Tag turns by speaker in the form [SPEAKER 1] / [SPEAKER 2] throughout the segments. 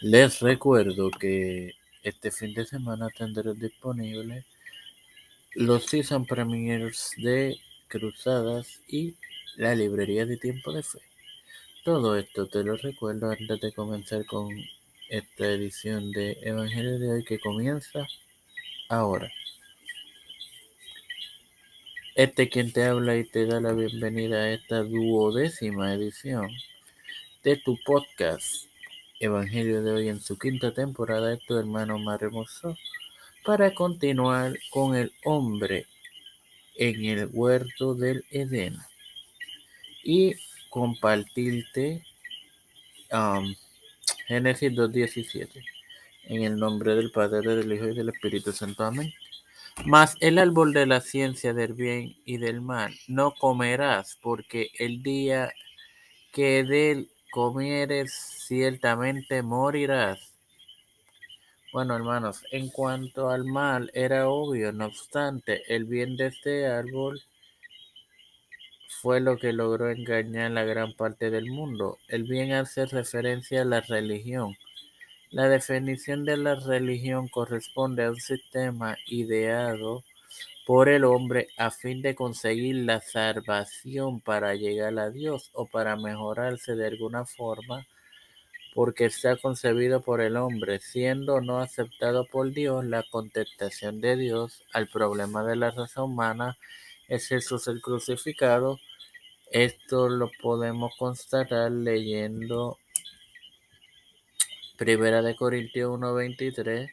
[SPEAKER 1] Les recuerdo que este fin de semana tendré disponible los season premiers de Cruzadas y la librería de Tiempo de Fe. Todo esto te lo recuerdo antes de comenzar con esta edición de Evangelio de hoy que comienza ahora. Este quien te habla y te da la bienvenida a esta duodécima edición de tu podcast Evangelio de hoy en su quinta temporada de tu hermano más hermoso para continuar con el hombre en el huerto del Edén y compartirte um, Génesis 2.17 en el nombre del Padre, del Hijo y del Espíritu Santo. Amén. Mas el árbol de la ciencia del bien y del mal no comerás, porque el día que de él comieres ciertamente morirás. Bueno, hermanos, en cuanto al mal era obvio, no obstante, el bien de este árbol fue lo que logró engañar a gran parte del mundo. El bien hace referencia a la religión. La definición de la religión corresponde a un sistema ideado por el hombre a fin de conseguir la salvación para llegar a Dios o para mejorarse de alguna forma porque está concebido por el hombre, siendo no aceptado por Dios, la contestación de Dios al problema de la raza humana es Jesús el crucificado. Esto lo podemos constatar leyendo Primera de Corintios 1:23.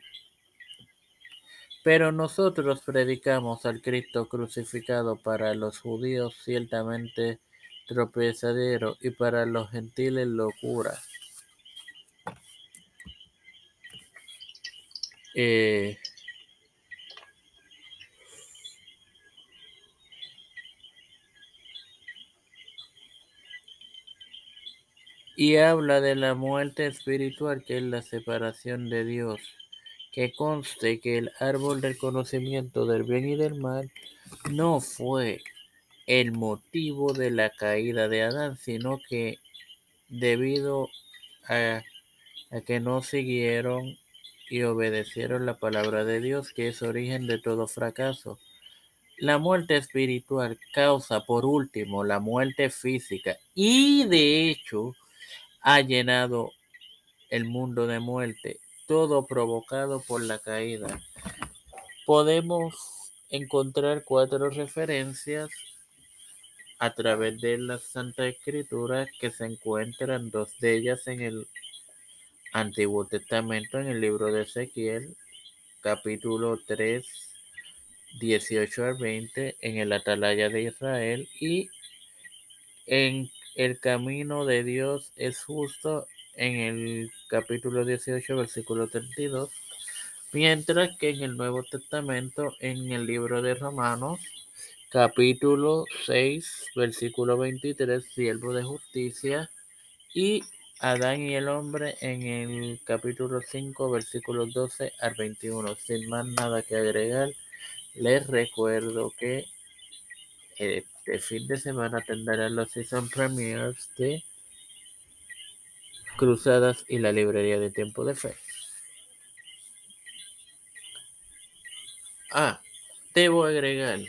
[SPEAKER 1] Pero nosotros predicamos al Cristo crucificado para los judíos ciertamente tropezadero y para los gentiles locura Eh, y habla de la muerte espiritual que es la separación de Dios. Que conste que el árbol del conocimiento del bien y del mal no fue el motivo de la caída de Adán, sino que debido a, que no siguieron y obedecieron la palabra de Dios, que es origen de todo fracaso. La muerte espiritual causa, por último, la muerte física y de hecho ha llenado el mundo de muerte, todo provocado por la caída. Podemos encontrar cuatro referencias a través de la Santa Escritura que se encuentran dos de ellas en el Antiguo Testamento en el libro de Ezequiel, capítulo 3, 18 al 20, en el Atalaya de Israel y en el camino de Dios es justo en el capítulo 18, versículo 32, mientras que en el Nuevo Testamento, en el libro de Romanos, capítulo 6, versículo 23, siervo de justicia, y Adán y el hombre en el capítulo 5, versículos 12 al 21. Sin más nada que agregar, les recuerdo que este fin de semana tendrán los season premiers de Cruzadas y la librería de Tiempo de Fe. Ah, debo agregar,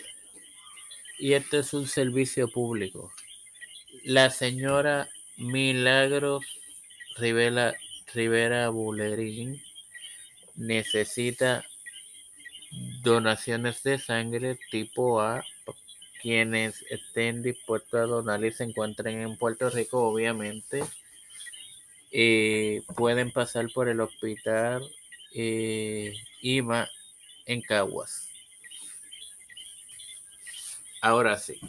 [SPEAKER 1] y este es un servicio público. La señora Milagros Rivera, Rivera necesita donaciones de sangre tipo A. Quienes estén dispuestos a donar y se encuentren en Puerto Rico, obviamente, eh, pueden pasar por el hospital eh, IMA en Caguas. Ahora sí.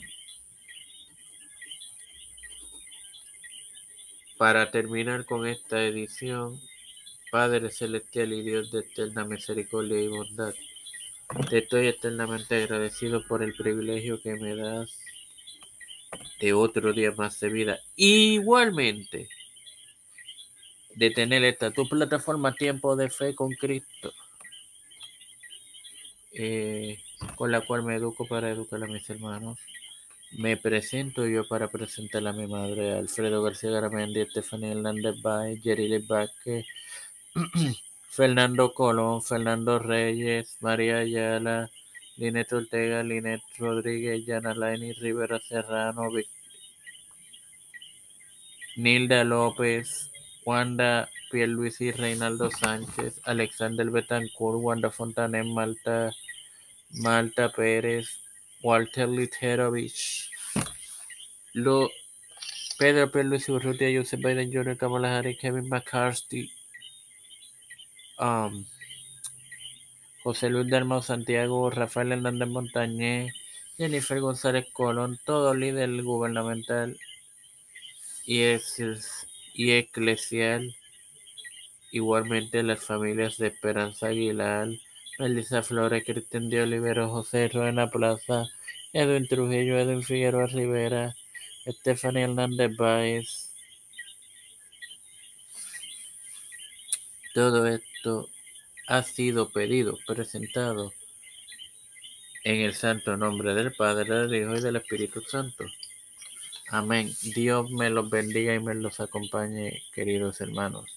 [SPEAKER 1] Para terminar con esta edición, Padre Celestial y Dios de eterna misericordia y bondad, te estoy eternamente agradecido por el privilegio que me das de otro día más de vida. Igualmente, de tener esta tu plataforma Tiempo de Fe con Cristo, eh, con la cual me educo para educar a mis hermanos. Me presento yo para presentar a mi madre, Alfredo García Garamendi, Estefanía Hernández Baez, Yerili Vázquez, Fernando Colón, Fernando Reyes, María Ayala, Linet Ortega, Linet Rodríguez, Yana Laini Rivera Serrano, Nilda López, Wanda Pierluisi, Reinaldo Sánchez, Alexander Betancourt, Wanda Fontanet, Malta, Malta Pérez, Walter Literovich, Lo, Pedro Pierluisi Urrutia, Joseph Biden Jr., Kamala Harris, Kevin McCarthy, um, José Luis Dalmau Santiago, Rafael Hernández Montañez, Jennifer González Colón, todo líder gubernamental y, y eclesial, igualmente las familias de Esperanza Aguilar, Melissa Flores, Cristian de Olivero, José Ruena Plaza, Edwin Trujillo, Edwin Figueroa Rivera, Stephanie Hernández Báez. Todo esto ha sido pedido, presentado en el santo nombre del Padre, del Hijo y del Espíritu Santo. Amén. Dios me los bendiga y me los acompañe, queridos hermanos.